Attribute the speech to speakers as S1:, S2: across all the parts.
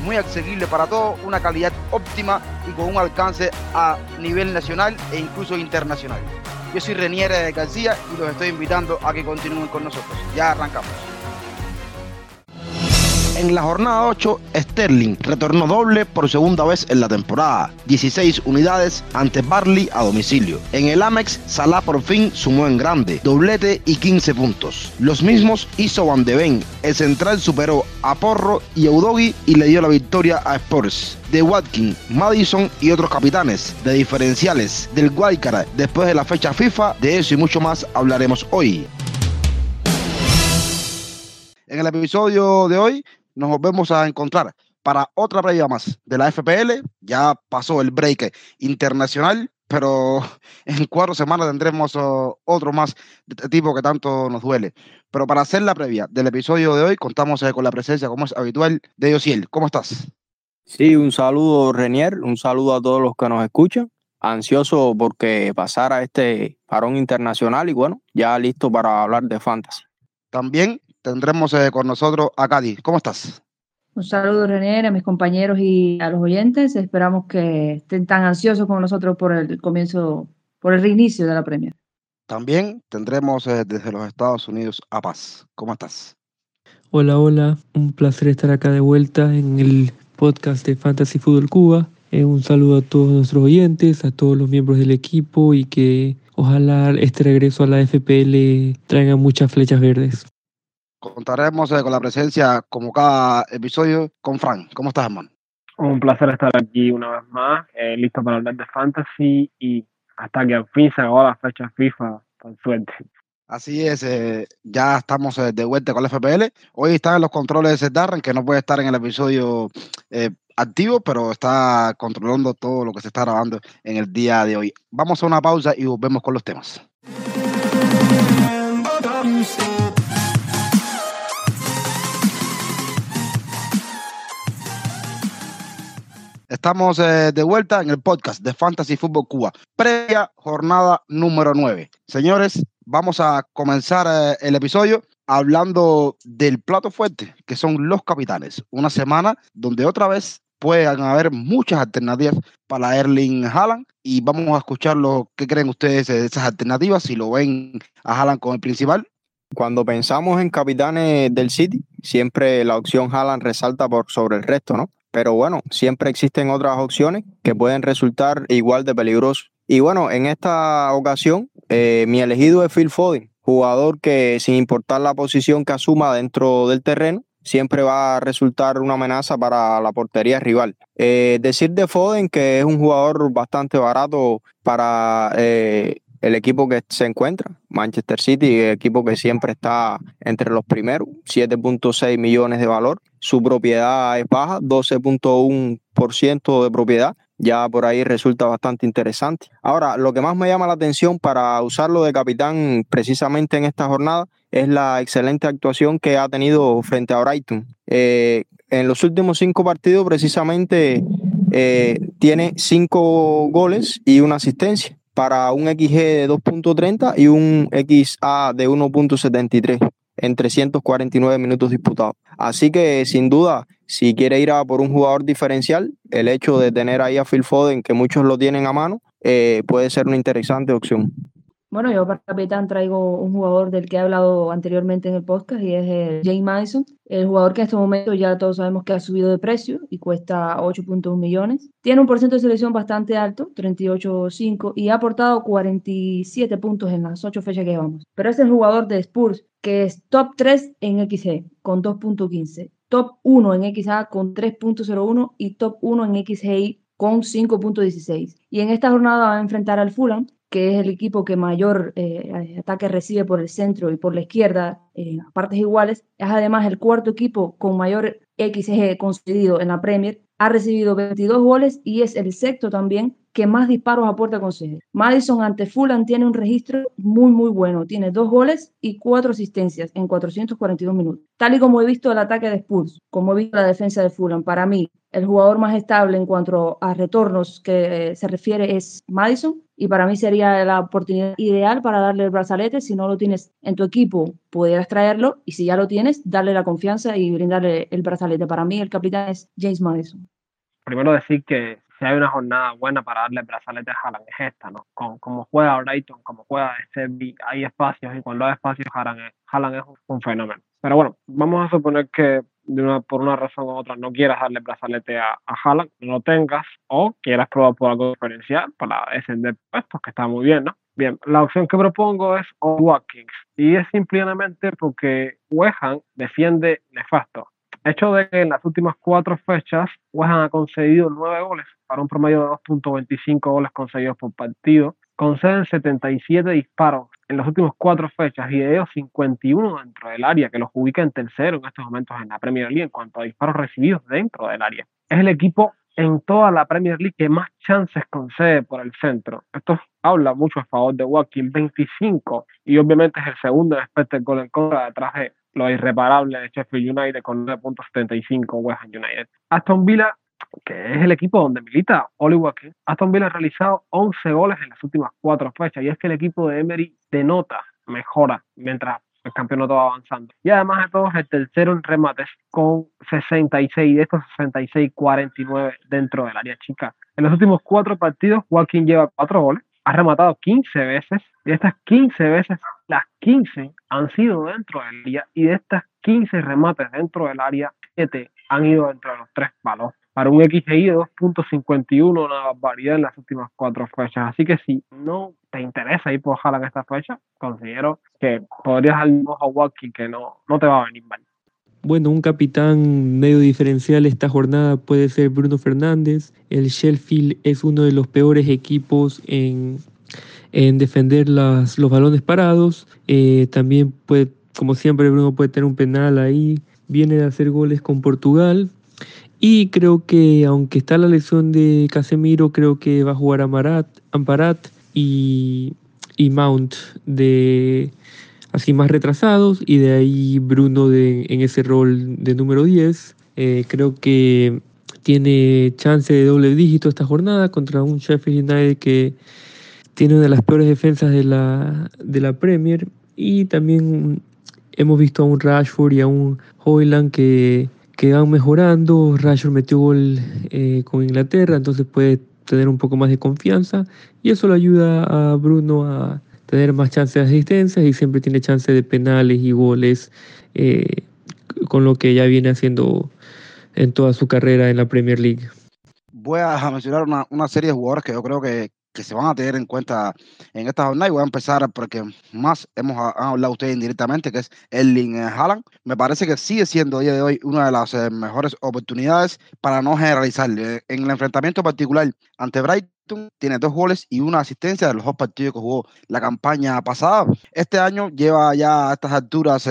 S1: muy asequibles para todos, una calidad óptima y con un alcance a nivel nacional e incluso internacional. Yo soy Reniere de García y los estoy invitando a que continúen con nosotros. Ya arrancamos. En la jornada 8, Sterling retornó doble por segunda vez en la temporada, 16 unidades ante Barley a domicilio. En el Amex, Salah por fin sumó en grande, doblete y 15 puntos. Los mismos hizo Van de Ven, el central superó a Porro y Eudogi y le dio la victoria a Spurs. De Watkins, Madison y otros capitanes, de diferenciales, del Wildcard después de la fecha FIFA, de eso y mucho más hablaremos hoy. En el episodio de hoy nos volvemos a encontrar para otra previa más de la FPL. Ya pasó el break internacional, pero en cuatro semanas tendremos oh, otro más de este tipo que tanto nos duele. Pero para hacer la previa del episodio de hoy, contamos eh, con la presencia, como es habitual, de Yosiel. ¿Cómo estás?
S2: Sí, un saludo, Renier, un saludo a todos los que nos escuchan. Ansioso porque pasara este parón internacional y bueno, ya listo para hablar de fantasy.
S1: También tendremos eh, con nosotros a Cádiz. ¿Cómo estás?
S3: Un saludo, René, a mis compañeros y a los oyentes. Esperamos que estén tan ansiosos como nosotros por el comienzo, por el reinicio de la Premier.
S1: También tendremos eh, desde los Estados Unidos a Paz. ¿Cómo estás?
S4: Hola, hola. Un placer estar acá de vuelta en el podcast de Fantasy Fútbol Cuba. Eh, un saludo a todos nuestros oyentes, a todos los miembros del equipo y que ojalá este regreso a la FPL traiga muchas flechas verdes.
S1: Contaremos eh, con la presencia, como cada episodio, con Frank. ¿Cómo estás, hermano?
S5: Un placer estar aquí una vez más, eh, listo para hablar de fantasy y hasta que al fin se acabó la fecha FIFA, con suerte.
S1: Así es, eh, ya estamos de vuelta con la FPL. Hoy están en los controles de Darren, que no puede estar en el episodio eh, activo, pero está controlando todo lo que se está grabando en el día de hoy. Vamos a una pausa y volvemos con los temas. Estamos eh, de vuelta en el podcast de Fantasy Fútbol Cuba, previa jornada número 9. Señores, vamos a comenzar eh, el episodio hablando del plato fuerte, que son los capitanes. Una semana donde otra vez puedan haber muchas alternativas para Erling Haaland y vamos a escuchar lo que creen ustedes de esas alternativas, si lo ven a Haaland como el principal.
S2: Cuando pensamos en capitanes del City, siempre la opción Haaland resalta por sobre el resto, ¿no? Pero bueno, siempre existen otras opciones que pueden resultar igual de peligrosos. Y bueno, en esta ocasión, eh, mi elegido es Phil Foden, jugador que sin importar la posición que asuma dentro del terreno, siempre va a resultar una amenaza para la portería rival. Eh, decir de Foden que es un jugador bastante barato para eh, el equipo que se encuentra, Manchester City, equipo que siempre está entre los primeros, 7.6 millones de valor. Su propiedad es baja, 12.1% de propiedad. Ya por ahí resulta bastante interesante. Ahora, lo que más me llama la atención para usarlo de capitán precisamente en esta jornada es la excelente actuación que ha tenido frente a Brighton. Eh, en los últimos cinco partidos, precisamente, eh, tiene cinco goles y una asistencia para un XG de 2.30 y un XA de 1.73 en 349 minutos disputados. Así que sin duda, si quiere ir a por un jugador diferencial, el hecho de tener ahí a Phil Foden, que muchos lo tienen a mano, eh, puede ser una interesante opción.
S3: Bueno, yo para capitán traigo un jugador del que he hablado anteriormente en el podcast y es el James Madison, el jugador que en este momento ya todos sabemos que ha subido de precio y cuesta 8.1 millones. Tiene un porcentaje de selección bastante alto, 38.5, y ha aportado 47 puntos en las 8 fechas que llevamos. Pero es el jugador de Spurs que es top 3 en XG con 2.15, top 1 en XA con 3.01 y top 1 en XGI con 5.16. Y en esta jornada va a enfrentar al Fulham, que es el equipo que mayor eh, ataque recibe por el centro y por la izquierda, eh, partes iguales. Es además el cuarto equipo con mayor XG concedido en la Premier. Ha recibido 22 goles y es el sexto también que más disparos a puerta concede. Madison ante Fulham tiene un registro muy, muy bueno. Tiene dos goles y cuatro asistencias en 442 minutos. Tal y como he visto el ataque de Spurs, como he visto la defensa de Fulham, para mí el jugador más estable en cuanto a retornos que se refiere es Madison y para mí sería la oportunidad ideal para darle el brazalete. Si no lo tienes en tu equipo, pudieras traerlo y si ya lo tienes, darle la confianza y brindarle el brazalete. Para mí el capitán es James Madison.
S5: Primero decir que si hay una jornada buena para darle el brazalete a Haaland es esta, ¿no? Como juega Brighton, como juega Sebi, hay espacios y cuando hay espacios Haaland es, un, fenómeno. Pero bueno, vamos a suponer que de una, por una razón u otra no quieras darle brazalete a, a Haaland, no lo tengas, o quieras probar por algo diferencial para descender puestos, que está muy bien, ¿no? Bien, la opción que propongo es Watkins, y es simplemente porque Wehan defiende nefasto hecho de que en las últimas cuatro fechas West ha concedido nueve goles para un promedio de 2.25 goles concedidos por partido. Conceden 77 disparos en las últimas cuatro fechas y de ellos 51 dentro del área, que los ubica en tercero en estos momentos en la Premier League en cuanto a disparos recibidos dentro del área. Es el equipo en toda la Premier League que más chances concede por el centro. Esto habla mucho a favor de Watkins, 25, y obviamente es el segundo después del gol en detrás de lo irreparable de Sheffield United con 9.75 West Ham United. Aston Villa, que es el equipo donde milita Oli Watkins, Aston Villa ha realizado 11 goles en las últimas cuatro fechas y es que el equipo de Emery denota, mejora mientras el campeonato va avanzando. Y además de todo, es el tercero en remates con 66, de estos 66, 49 dentro del área chica. En los últimos cuatro partidos, Joaquín lleva cuatro goles, ha rematado 15 veces y de estas 15 veces, las 15 han sido dentro del área y de estas 15 remates dentro del área, 7 han ido dentro de los tres palos. Para un XGI de 2.51, una variedad en las últimas cuatro fechas. Así que si no te interesa ir por en esta fecha, considero que podrías dar un a Walking que no, no te va a venir mal.
S4: Bueno, un capitán medio diferencial esta jornada puede ser Bruno Fernández. El Sheffield es uno de los peores equipos en, defender las, los balones parados. Eh, también puede, como siempre, Bruno puede tener un penal ahí. Viene de hacer goles con Portugal. Y creo que, aunque está la lesión de Casemiro, creo que va a jugar Amarat, Amparat y, y Mount de así más retrasados y de ahí Bruno de, en ese rol de número 10. Eh, creo que tiene chance de doble dígito esta jornada contra un Sheffield United que tiene una de las peores defensas de la, de la Premier y también hemos visto a un Rashford y a un Hoyland que, que van mejorando. Rashford metió gol eh, con Inglaterra, entonces puede tener un poco más de confianza y eso le ayuda a Bruno a tener más chances de asistencia y siempre tiene chance de penales y goles, eh, con lo que ya viene haciendo en toda su carrera en la Premier League.
S1: Voy a mencionar una, una serie de jugadores que yo creo que que se van a tener en cuenta en esta jornada y voy a empezar porque más hemos hablado ustedes indirectamente, que es Erling eh, Haaland. Me parece que sigue siendo día de hoy una de las eh, mejores oportunidades para no generalizar. Eh, en el enfrentamiento particular ante Brighton, tiene dos goles y una asistencia de los dos partidos que jugó la campaña pasada. Este año lleva ya a estas alturas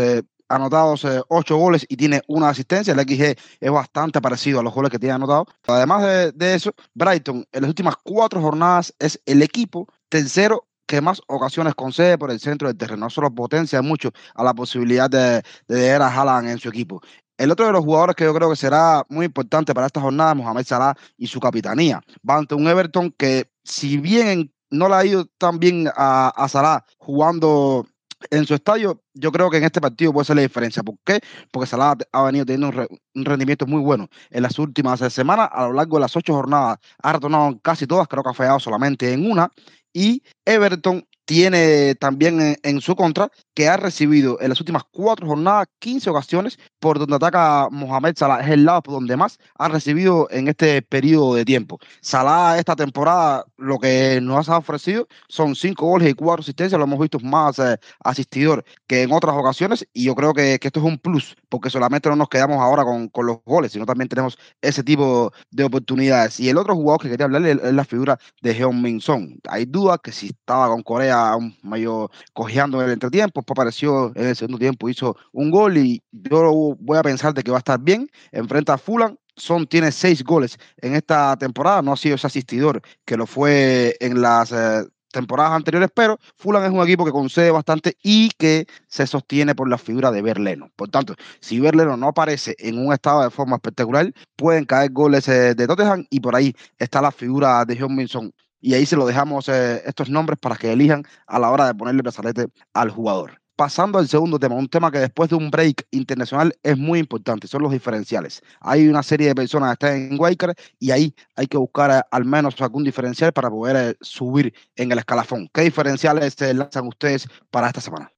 S1: anotados eh, ocho goles y tiene una asistencia. El XG es bastante parecido a los goles que tiene anotado. Además de, eso, Brighton en las últimas cuatro jornadas es el equipo tercero que más ocasiones concede por el centro del terreno. No solo potencia mucho a la posibilidad de, de ver a Haaland en su equipo. El otro de los jugadores que yo creo que será muy importante para esta jornada es Mohamed Salah y su capitanía. Va ante un Everton que, si bien no le ha ido tan bien a, a Salah jugando en su estadio, yo creo que en este partido puede ser la diferencia. ¿Por qué? Porque Salah ha venido teniendo un, rendimiento muy bueno en las últimas semanas. A lo largo de las ocho jornadas ha retornado casi todas, creo que ha fallado solamente en una. Y Everton tiene también en, su contra que ha recibido en las últimas cuatro jornadas 15 ocasiones por donde ataca Mohamed Salah. Es el lado por donde más ha recibido en este periodo de tiempo. Salah esta temporada lo que nos ha ofrecido son cinco goles y cuatro asistencias. Lo hemos visto más eh, asistidor que en otras ocasiones y yo creo que, esto es un plus porque solamente no nos quedamos ahora con, con los goles, sino también tenemos ese tipo de oportunidades. Y el otro jugador que quería hablarle es la figura de Heung Min Son. Hay dudas que si estaba con Corea un medio cojeando en el entretiempo, después apareció en el segundo tiempo, hizo un gol y yo voy a pensar de que va a estar bien. Enfrenta a Fulham, son tiene seis goles en esta temporada, no ha sido ese asistidor que lo fue en las eh, temporadas anteriores, pero Fulham es un equipo que concede bastante y que se sostiene por la figura de Berleno. Por tanto, si Berleno no aparece en un estado de forma espectacular, pueden caer goles eh, de Tottenham y por ahí está la figura de John Minson. Y ahí se lo dejamos eh, estos nombres para que elijan a la hora de ponerle brazalete al jugador pasando al segundo tema, un tema que después de un break internacional es muy importante, son los diferenciales. Hay una serie de personas que están en Waker y ahí hay que buscar eh, al menos algún diferencial para poder eh, subir en el escalafón. ¿Qué diferenciales se lanzan ustedes para esta semana?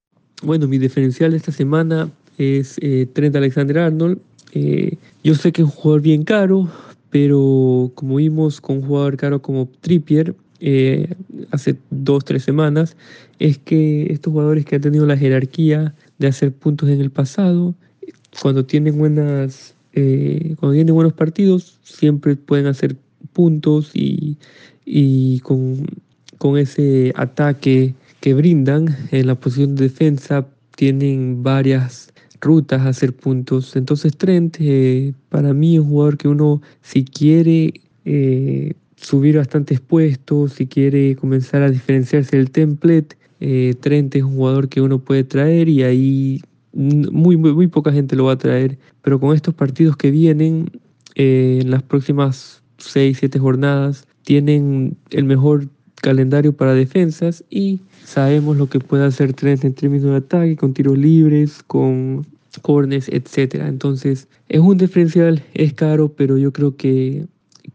S4: Bueno, mi diferencial esta semana es eh, Trent Alexander Arnold. yo sé que es un jugador bien caro, pero como vimos con un jugador caro como Trippier, eh, hace dos, tres semanas, es que estos jugadores que han tenido la jerarquía de hacer puntos en el pasado, cuando tienen buenas, eh, cuando tienen buenos partidos, siempre pueden hacer puntos y, y con, con, ese ataque que brindan en la posición de defensa tienen varias rutas hacer puntos. Entonces Trent eh, para mí es un jugador que uno si quiere subir bastantes puestos, si quiere comenzar a diferenciarse del template, eh, Trent es un jugador que uno puede traer y ahí muy, muy, poca gente lo va a traer, pero con estos partidos que vienen eh, en las próximas 6, 7 jornadas, tienen el mejor calendario para defensas y sabemos lo que puede hacer Trent en términos de ataque, con tiros libres, con corners, etc. Entonces es un diferencial, es caro, pero yo creo que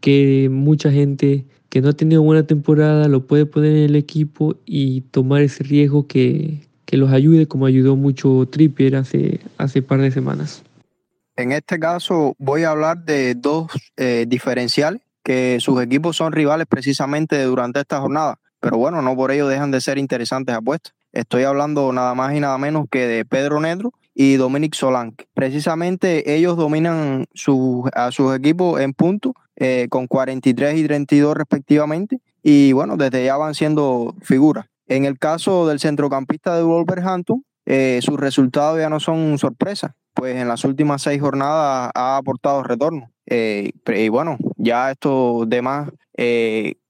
S4: que mucha gente que no ha tenido buena temporada lo puede poner en el equipo y tomar ese riesgo que, los ayude, como ayudó mucho Trippier hace, hace par de semanas.
S2: En este caso voy a hablar de dos eh, diferenciales que sus equipos son rivales precisamente durante esta jornada, pero bueno, no por ello dejan de ser interesantes apuestas. Estoy hablando nada más y nada menos que de Pedro Nedro y Dominic Solanke. Precisamente ellos dominan a sus equipos en punto eh, con 43 y 32 respectivamente. Y bueno, desde ya van siendo figuras. En el caso del centrocampista de Wolverhampton, eh, sus resultados ya no son sorpresa, pues en las últimas seis jornadas ha aportado retorno. Eh, y bueno, ya estos demás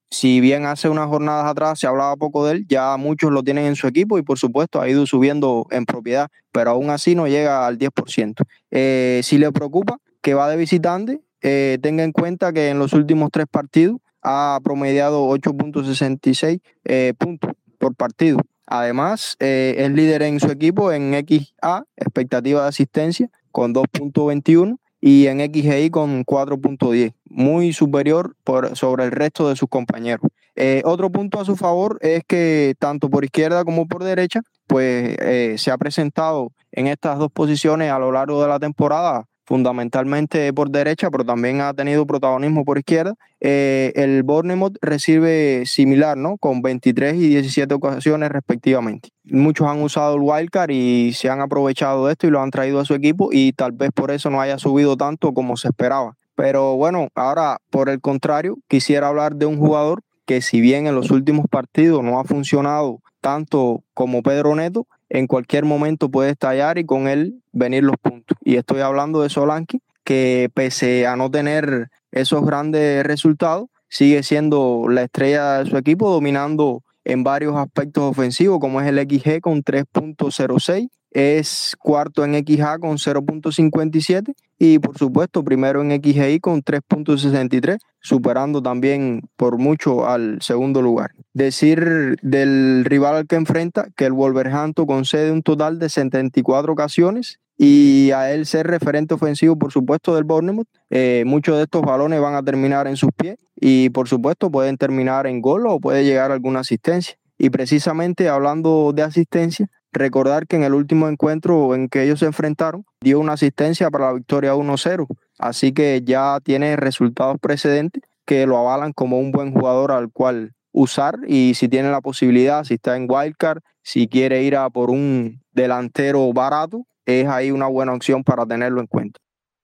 S2: si bien hace unas jornadas atrás se hablaba poco de él, ya muchos lo tienen en su equipo y por supuesto ha ido subiendo en propiedad, pero aún así no llega al 10%. Eh, si le preocupa que va de visitante, eh, tenga en cuenta que en los últimos tres partidos ha promediado 8.66 eh, puntos por partido. Además, es líder en su equipo en XA, expectativa de asistencia, con 2.21 y en XGI con 4.10, muy superior por, sobre el resto de sus compañeros. Eh, otro punto a su favor es que tanto por izquierda como por derecha, pues eh, se ha presentado en estas dos posiciones a lo largo de la temporada fundamentalmente por derecha, pero también ha tenido protagonismo por izquierda. Eh, el Bournemouth recibe similar, ¿no? Con 23 y 17 ocasiones respectivamente. Muchos han usado el wildcard y se han aprovechado de esto y lo han traído a su equipo y tal vez por eso no haya subido tanto como se esperaba. Pero bueno, ahora por el contrario, quisiera hablar de un jugador que si bien en los últimos partidos no ha funcionado tanto como Pedro Neto, en cualquier momento puede estallar y con él venir los puntos. Y estoy hablando de Solanke, que pese a no tener esos grandes resultados, sigue siendo la estrella de su equipo, dominando en varios aspectos ofensivos, como es el XG con 3.06, es cuarto en XA con 0.57 y por supuesto primero en XGI con 3.63, superando también por mucho al segundo lugar. Decir del rival al que enfrenta que el Wolverhampton concede un total de 74 ocasiones y a él ser referente ofensivo, por supuesto, del Bournemouth. Eh, muchos de estos balones van a terminar en sus pies y, por supuesto, pueden terminar en gol o puede llegar alguna asistencia. Y precisamente hablando de asistencia, recordar que en el último encuentro en que ellos se enfrentaron, dio una asistencia para la victoria 1-0. Así que ya tiene resultados precedentes que lo avalan como un buen jugador al cual usar y si tiene la posibilidad, si está en wildcard, si quiere ir a por un delantero barato, es ahí una buena opción para tenerlo en cuenta.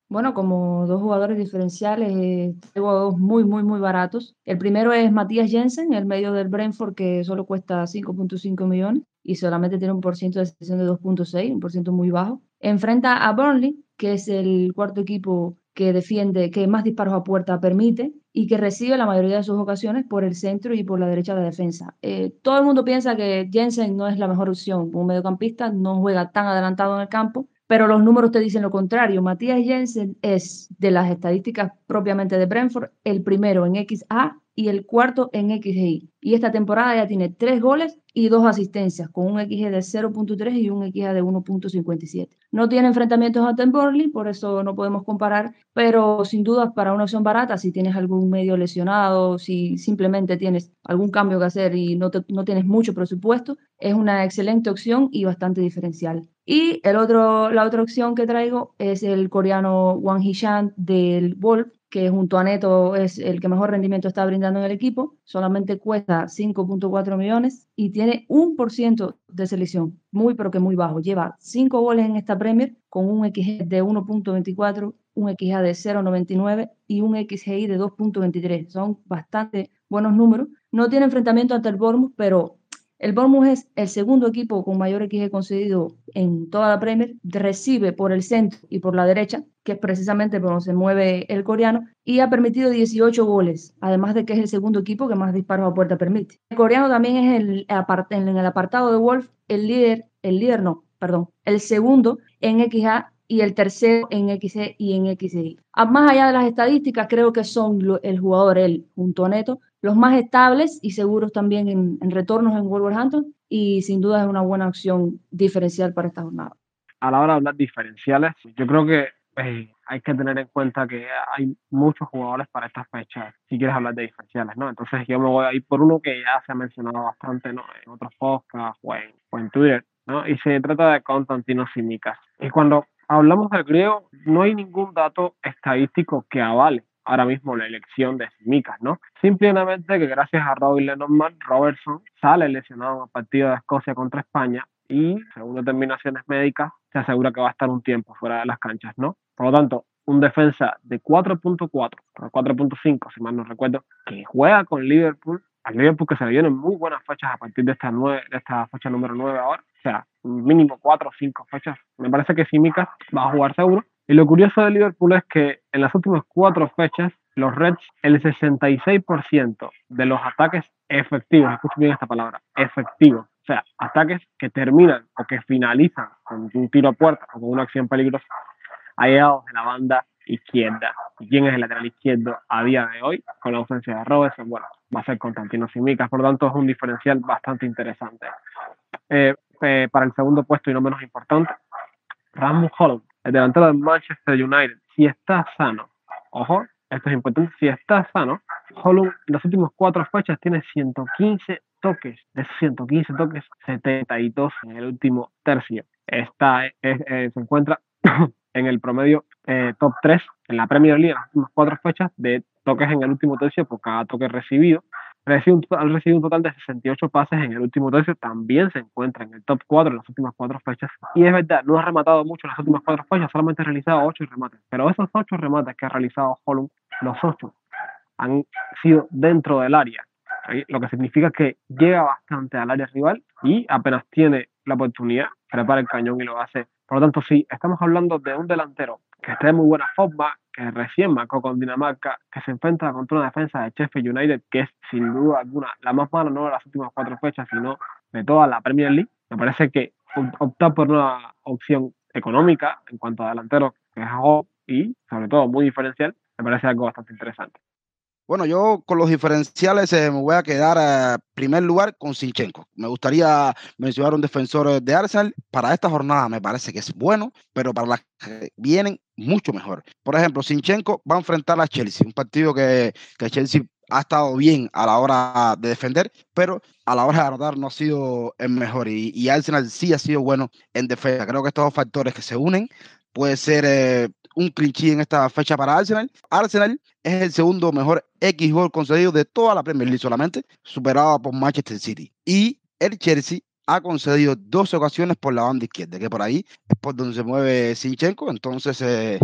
S3: Bueno, como dos jugadores diferenciales, tengo dos muy, muy, muy baratos. El primero es Matías Jensen, el medio del Brentford, que solo cuesta 5.5 millones y solamente tiene un por ciento de sesión de 2.6, un por ciento muy bajo. Enfrenta a Burnley, que es el cuarto equipo que defiende, que más disparos a puerta permite y que recibe la mayoría de sus ocasiones por el centro y por la derecha de la defensa. Eh, todo el mundo piensa que Jensen no es la mejor opción. Un mediocampista no juega tan adelantado en el campo, pero los números te dicen lo contrario. Matías Jensen es, de las estadísticas propiamente de Brentford, el primero en XA y el cuarto en XGI. Y esta temporada ya tiene tres goles y dos asistencias, con un XG de 0.3 y un XG de 1.57. No tiene enfrentamientos ante Burnley, por eso no podemos comparar, pero sin duda para una opción barata, si tienes algún medio lesionado, si simplemente tienes algún cambio que hacer y no, no tienes mucho presupuesto, es una excelente opción y bastante diferencial. Y el otro, la otra opción que traigo es el coreano Wang Hee-chan del Wolf, que junto a Neto es el que mejor rendimiento está brindando en el equipo, solamente cuesta 5.4 millones y tiene un por ciento de selección, muy pero que muy bajo. Lleva 5 goles en esta Premier con un XG de 1.24, un XG de 0.99 y un XGI de 2.23. Son bastante buenos números. No tiene enfrentamiento ante el Bournemouth, pero el Bournemouth es el segundo equipo con mayor XG concedido en toda la Premier, recibe por el centro y por la derecha, que es precisamente por donde se mueve el coreano, y ha permitido 18 goles, además de que es el segundo equipo que más disparos a puerta permite. El coreano también es el, en el apartado de Wolf el líder, el líder no, perdón, el segundo en XA y el tercero en XC y en XI. Más allá de las estadísticas, creo que son el jugador, él, junto Neto, los más estables y seguros también en, retornos en Wolverhampton y sin duda es una buena opción diferencial para esta jornada.
S5: A la hora de hablar diferenciales, yo creo que eh, hay que tener en cuenta que hay muchos jugadores para estas fechas, si quieres hablar de diferenciales, ¿no? Entonces yo me voy a ir por uno que ya se ha mencionado bastante, ¿no? En otros podcasts o en, o en Twitter, ¿no? Y se trata de Constantino Simicas. Y cuando hablamos del griego, no hay ningún dato estadístico que avale ahora mismo la elección de Simicas, ¿no? Simplemente que gracias a Robin Lenormand, Robertson sale lesionado en el partido de Escocia contra España y, según determinaciones médicas, se asegura que va a estar un tiempo fuera de las canchas, ¿no? Por lo tanto, un defensa de 4.4, 4.5, si mal no recuerdo, que juega con Liverpool, al Liverpool que se le vienen muy buenas fechas a partir de esta, nueve, de fecha número 9 ahora, o sea, mínimo 4 o 5 fechas. Me parece que Simicas va a jugar seguro. Y lo curioso de Liverpool es que en las últimas 4 fechas, los Reds, el 66% de los ataques efectivos, escuchen bien esta palabra, efectivos, o sea, ataques que terminan o que finalizan con un tiro a puerta o con una acción peligrosa, ha llegado de la banda izquierda. ¿Y quién es el lateral izquierdo a día de hoy? Con la ausencia de Robertson, bueno, va a ser Constantino Simicas, por lo tanto es un diferencial bastante interesante. Eh, eh, para el segundo puesto y no menos importante, Rasmus Holland, el delantero del Manchester United, si está sano, ojo, esto es importante, si está sano, Holland en las últimas cuatro fechas tiene 115 toques, de esos 115 toques, 72 en el último tercio. Está, eh, se encuentra en el promedio eh, top 3 en la Premier League en las últimas cuatro fechas de toques en el último tercio por cada toque recibido. Recibe un, han recibido un total de 68 pases en el último tercio, también se encuentra en el top 4 en las últimas cuatro fechas. Y es verdad, no ha rematado mucho en las últimas cuatro fechas, solamente ha realizado 8 remates. Pero esos 8 remates que ha realizado Holland, los 8 han sido dentro del área, lo que significa que llega bastante al área rival y apenas tiene la oportunidad, prepara el cañón y lo hace. Por lo tanto, sí, estamos hablando de un delantero que esté en muy buena forma, que recién marcó con Dinamarca, que se enfrenta contra una defensa de Sheffield United, que es sin duda alguna la más mala no de las últimas cuatro fechas, sino de toda la Premier League. Me parece que optar por una opción económica en cuanto a delantero, que es y sobre todo muy diferencial, me parece algo bastante interesante.
S1: Bueno, yo con los diferenciales eh, me voy a quedar en primer lugar con Sinchenko. Me gustaría mencionar un defensor de Arsenal. Para esta jornada me parece que es bueno, pero para las que vienen mucho mejor. Por ejemplo, Sinchenko va a enfrentar a Chelsea, un partido que, que Chelsea ha estado bien a la hora de defender, pero a la hora de anotar no ha sido el mejor. Y, y Arsenal sí ha sido bueno en defensa. Creo que estos dos factores que se unen puede ser eh, un cliché en esta fecha para Arsenal. Arsenal es el segundo mejor X gol concedido de toda la Premier League solamente, superado por Manchester City. Y el Chelsea ha concedido dos ocasiones por la banda izquierda, que por ahí es por donde se mueve Sinchenko. Entonces, eh,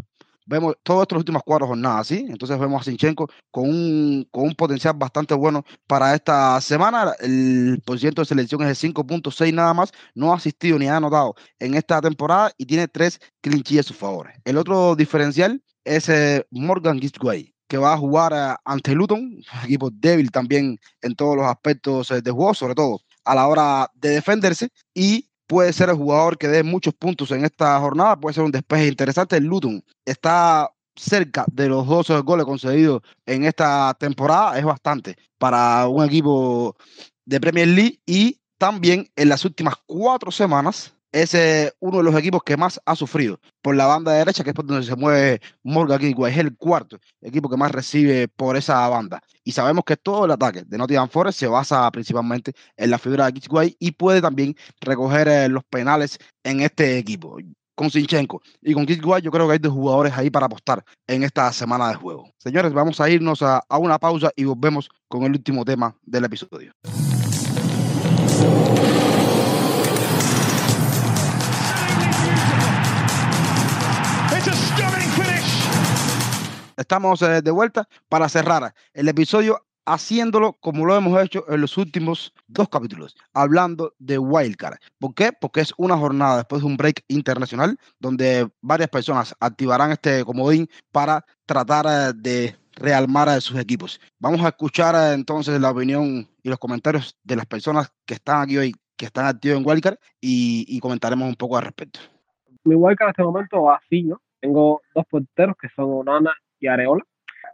S1: vemos todas estas últimas cuatro jornadas, ¿sí? Entonces vemos a Sinchenko con un, con un potencial bastante bueno para esta semana. El porcentaje de selección es de 5.6 nada más. No ha asistido ni ha anotado en esta temporada y tiene tres clinchillas a su favor. El otro diferencial es eh, Morgan Gisway que va a jugar eh, ante Luton, equipo débil también en todos los aspectos eh, de juego, sobre todo a la hora de defenderse y puede ser el jugador que dé muchos puntos en esta jornada, puede ser un despeje interesante. El Luton está cerca de los 12 goles concedidos en esta temporada, es bastante para un equipo de Premier League y también en las últimas cuatro semanas es uno de los equipos que más ha sufrido por la banda derecha, que es por donde se mueve Morgan Kingway. Es el cuarto equipo que más recibe por esa banda. Y sabemos que todo el ataque de Nottingham Forest se basa principalmente en la figura de Kingway y puede también recoger eh, los penales en este equipo. Con Sinchenko y con Kingway yo creo que hay dos jugadores ahí para apostar en esta semana de juego. Señores, vamos a irnos a una pausa y volvemos con el último tema del episodio. Estamos eh, de vuelta para cerrar el episodio haciéndolo como lo hemos hecho en los últimos dos capítulos, hablando de Wildcard. ¿Por qué? Porque es una jornada después de un break internacional donde varias personas activarán este comodín para tratar eh, de realmar a sus equipos. Vamos a escuchar eh, entonces la opinión y los comentarios de las personas que están aquí hoy, que están activos en Wildcard y, y comentaremos un poco al respecto.
S5: Mi Wildcard en este momento va así, ¿no? Tengo dos porteros que son Onana y Areola.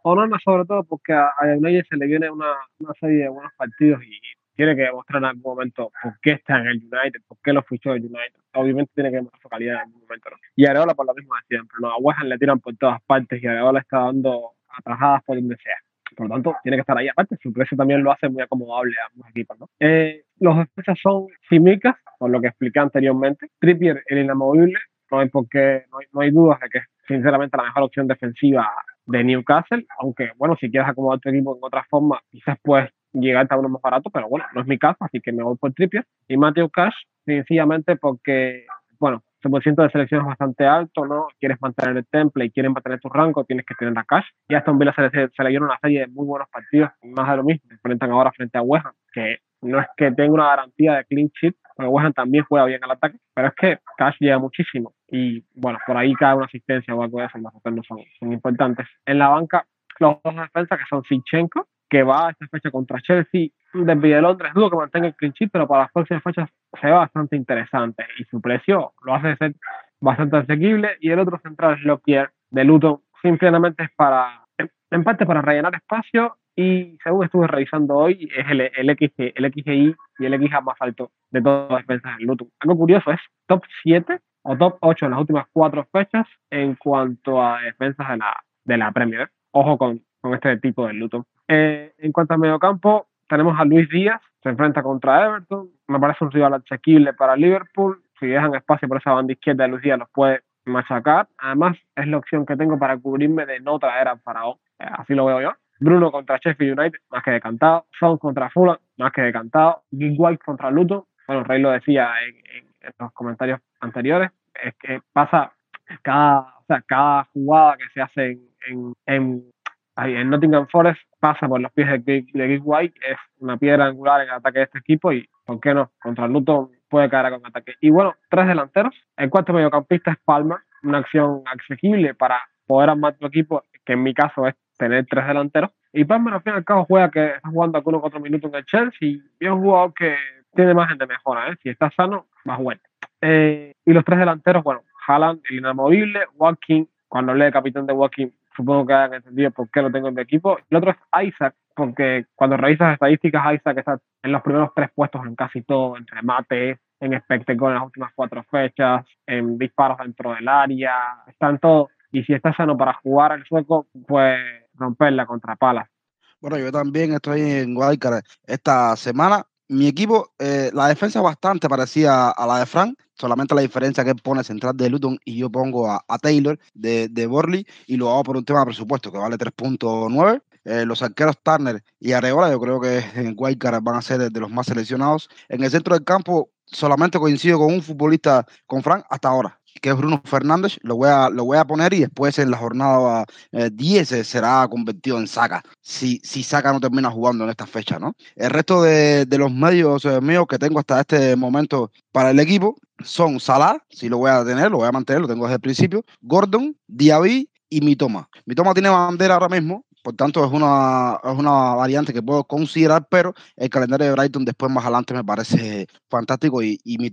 S5: Onana sobre todo porque a, a se le viene una, una, serie de buenos partidos y tiene que demostrar en algún momento por qué está en el United, por qué lo fichó el United. Obviamente tiene que demostrar su calidad en algún momento. ¿no? Y Areola por lo mismo de siempre. ¿no? A West le tiran por todas partes y Areola está dando atajadas por donde sea. Por lo tanto, tiene que estar ahí. Aparte, su precio también lo hace muy acomodable a ambos equipos. ¿no? Eh, los defensas son Simicas, por lo que expliqué anteriormente. Trippier, el inamovible. No hay, por qué, no hay, no hay dudas de que es sinceramente la mejor opción defensiva de Newcastle, aunque bueno, si quieres acomodar tu equipo en otra forma, quizás puedes llegar a uno más barato, pero bueno, no es mi caso, así que me voy por Trippier. Y Matthew Cash, sencillamente porque, bueno, su porcentaje de selección es bastante alto, ¿no? Quieres mantener el temple y quieres mantener tu rango, tienes que tener a Cash. Y hasta un Villa se le, se le dieron una serie de muy buenos partidos, más de lo mismo, enfrentan ahora frente a West que no es que tenga una garantía de clean sheet, porque West también juega bien al ataque, pero es que Cash llega muchísimo y bueno, por ahí cae una asistencia o algo de eso, más no son, son importantes. En la banca, los dos defensas que son Sinchenko, que va a esta fecha contra Chelsea, desde de Londres, dudo que mantenga el clean sheet, pero para las próximas fechas se ve bastante interesante y su precio lo hace ser bastante asequible y el otro central Lockyer de Luton, simplemente es para, en parte para rellenar espacio y según estuve revisando hoy, es el, el, XG, el XGI y el XA más alto de todas las defensas del Luton. Algo curioso es top 7 o top 8 en las últimas cuatro fechas en cuanto a defensas de la, de la Premier. Ojo con, con este tipo de Luton. Eh, en cuanto al mediocampo, tenemos a Luis Díaz, se enfrenta contra Everton. Me parece un rival asequible para Liverpool. Si dejan espacio por esa banda izquierda de Luis Díaz, los puede machacar. Además, es la opción que tengo para cubrirme de no traer a Faraón. Eh, así lo veo yo. Bruno contra Sheffield United, más que decantado. Son contra Fulham, más que decantado. Gig contra Luton. Bueno, Rey lo decía en, en, los comentarios anteriores. Es que pasa cada, o sea, cada jugada que se hace en, en, en, Nottingham Forest pasa por los pies de Gig, de White. Es una piedra angular en el ataque de este equipo y, ¿por qué no? Contra Luton puede caer con ataque. Y bueno, tres delanteros. El cuarto mediocampista es Palmer, una acción accesible para poder armar tu equipo, que en mi caso es tener tres delanteros. Y Palmer al fin y al cabo juega que está jugando algunos cuatro minutos en el Chelsea y es un jugador que tiene margen de mejora. ¿eh? Si está sano, más bueno. Eh, y los tres delanteros, bueno, Haaland, el inamovible, Walking, cuando hablé de capitán de Walking, supongo que hayan entendido por qué lo tengo en mi equipo. El otro es Isaac, porque cuando revisas estadísticas, Isaac está en los primeros tres puestos en casi todo, entre mate, en espectáculo en las últimas cuatro fechas, en disparos dentro del área, está en todo. Y si está sano para jugar al sueco, pues romperla contra Palas.
S1: Bueno, yo también estoy en Wildcard esta semana. Mi equipo, eh, la defensa bastante parecía a la de Frank, solamente la diferencia que él pone central de Luton y yo pongo a, Taylor de, Borley y lo hago por un tema de presupuesto que vale 3.9. Eh, los arqueros Turner y Areola, yo creo que en Wildcard van a ser de los más seleccionados. En el centro del campo, solamente coincido con un futbolista, con Frank, hasta ahora que es Bruno Fernández, lo voy a, lo voy a poner y después en la jornada 10 eh, será convertido en Saca, si, si Saca no termina jugando en esta fecha, ¿no? El resto de, los medios eh, míos que tengo hasta este momento para el equipo son Salah, si lo voy a tener, lo voy a mantener, lo tengo desde el principio, Gordon, Diaby y Mitoma. Mitoma tiene bandera ahora mismo, por tanto, es una, es una variante que puedo considerar, pero el calendario de Brighton después más adelante me parece fantástico y, y mi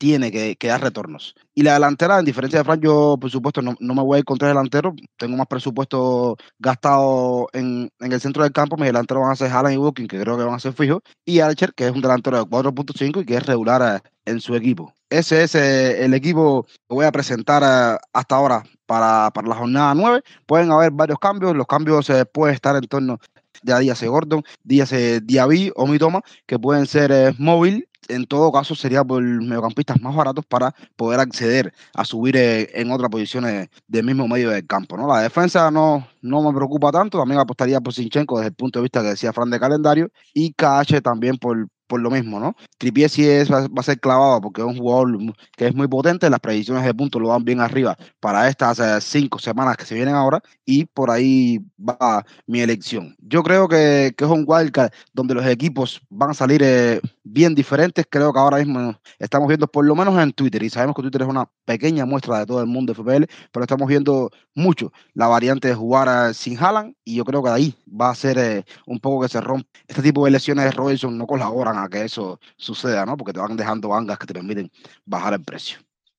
S1: tiene que, dar retornos. Y la delantera, en diferencia de Frank, yo por supuesto no, me voy a ir contra el delantero, tengo más presupuesto gastado en, el centro del campo, mis delanteros van a ser Haaland y Booking, que creo que van a ser fijos, y Archer, que es un delantero de 4.5 y que es regular eh, en su equipo. Ese es eh, el equipo que voy a presentar eh, hasta ahora para, la jornada 9. Pueden haber varios cambios, los cambios se pueden estar en torno de Díaz Gordon, Díaz Diaby o Mitoma, que pueden ser móvil en todo caso sería por mediocampistas más baratos para poder acceder a subir eh, en otras posiciones del mismo medio del campo. ¿no? La defensa no, no me preocupa tanto, también apostaría por Sinchenko desde el punto de vista que decía Fran de calendario y KH también por, por lo mismo, ¿no? Trippier sí es, va, a ser clavado porque es un jugador que es muy potente, las predicciones de puntos lo dan bien arriba para estas eh, cinco semanas que se vienen ahora y por ahí va mi elección. Yo creo que, que es un wildcard donde los equipos van a salir eh, bien diferentes, creo que ahora mismo estamos viendo por lo menos en Twitter y sabemos que Twitter es una pequeña muestra de todo el mundo de FPL, pero estamos viendo mucho la variante de jugar eh, sin Haaland y yo creo que de ahí va a ser un poco que se rompe. Este tipo de lesiones de Robinson no colaboran que eso suceda, ¿no? Porque te van dejando bangas que te permiten bajar el precio.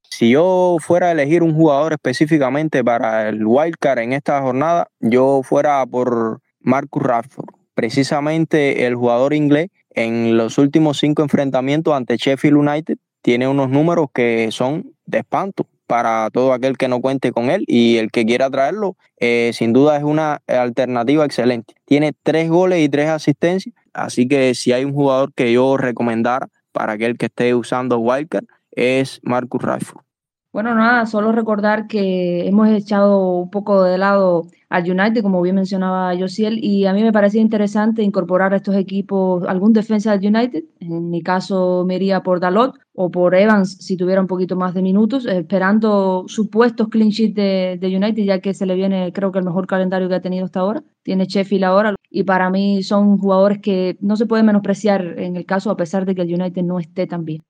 S2: Si yo fuera a elegir un jugador específicamente para el wildcard en esta jornada, yo fuera por Marcus Rashford, precisamente el jugador inglés en los últimos cinco enfrentamientos ante Sheffield United tiene unos números que son de espanto para todo aquel que no cuente con él y el que quiera traerlo, eh, sin duda es una alternativa excelente. Tiene tres goles y tres asistencias, así que si hay un jugador que yo recomendara para aquel que esté usando Wildcard es Marcus Rashford.
S3: Bueno, nada, solo recordar que hemos echado un poco de lado al United, como bien mencionaba Josiel, y a mí me parecía interesante incorporar a estos equipos algún defensa del United. En mi caso me iría por Dalot o por Evans si tuviera un poquito más de minutos, esperando supuestos clean sheet de, United, ya que se le viene creo que el mejor calendario que ha tenido hasta ahora. Tiene Sheffield ahora y para mí son jugadores que no se pueden menospreciar en el caso a pesar de que el United no esté tan bien.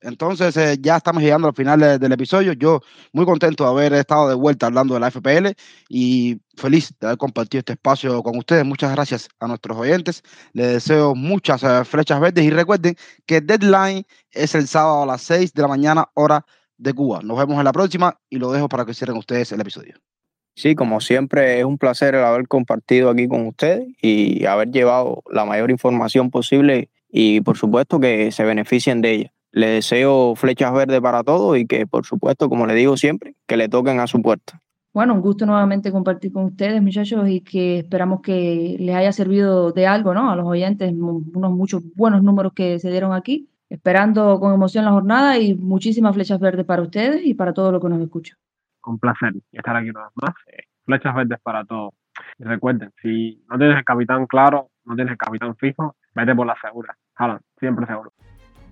S1: Entonces eh, ya estamos llegando al final del episodio. Yo muy contento de haber estado de vuelta hablando de la FPL y feliz de haber compartido este espacio con ustedes. Muchas gracias a nuestros oyentes. Les deseo muchas eh, flechas verdes y recuerden que deadline es el sábado a las 6 de la mañana hora de Cuba. Nos vemos en la próxima y lo dejo para que cierren ustedes el episodio.
S2: Sí, como siempre es un placer el haber compartido aquí con ustedes y haber llevado la mayor información posible y por supuesto que se beneficien de ella. Le deseo flechas verdes para todos y que, por supuesto, como le digo siempre, que le toquen a su puerta.
S3: Bueno, un gusto nuevamente compartir con ustedes, muchachos, y que esperamos que les haya servido de algo, ¿no? A los oyentes, unos muchos buenos números que se dieron aquí. Esperando con emoción la jornada y muchísimas flechas verdes para ustedes y para todo lo que nos escucha.
S5: Un placer estar aquí una vez más. Eh, flechas verdes para todos. Y recuerden, si no tienes el capitán claro, no tienes el capitán fijo, vete por la segura. Jalan, siempre seguro.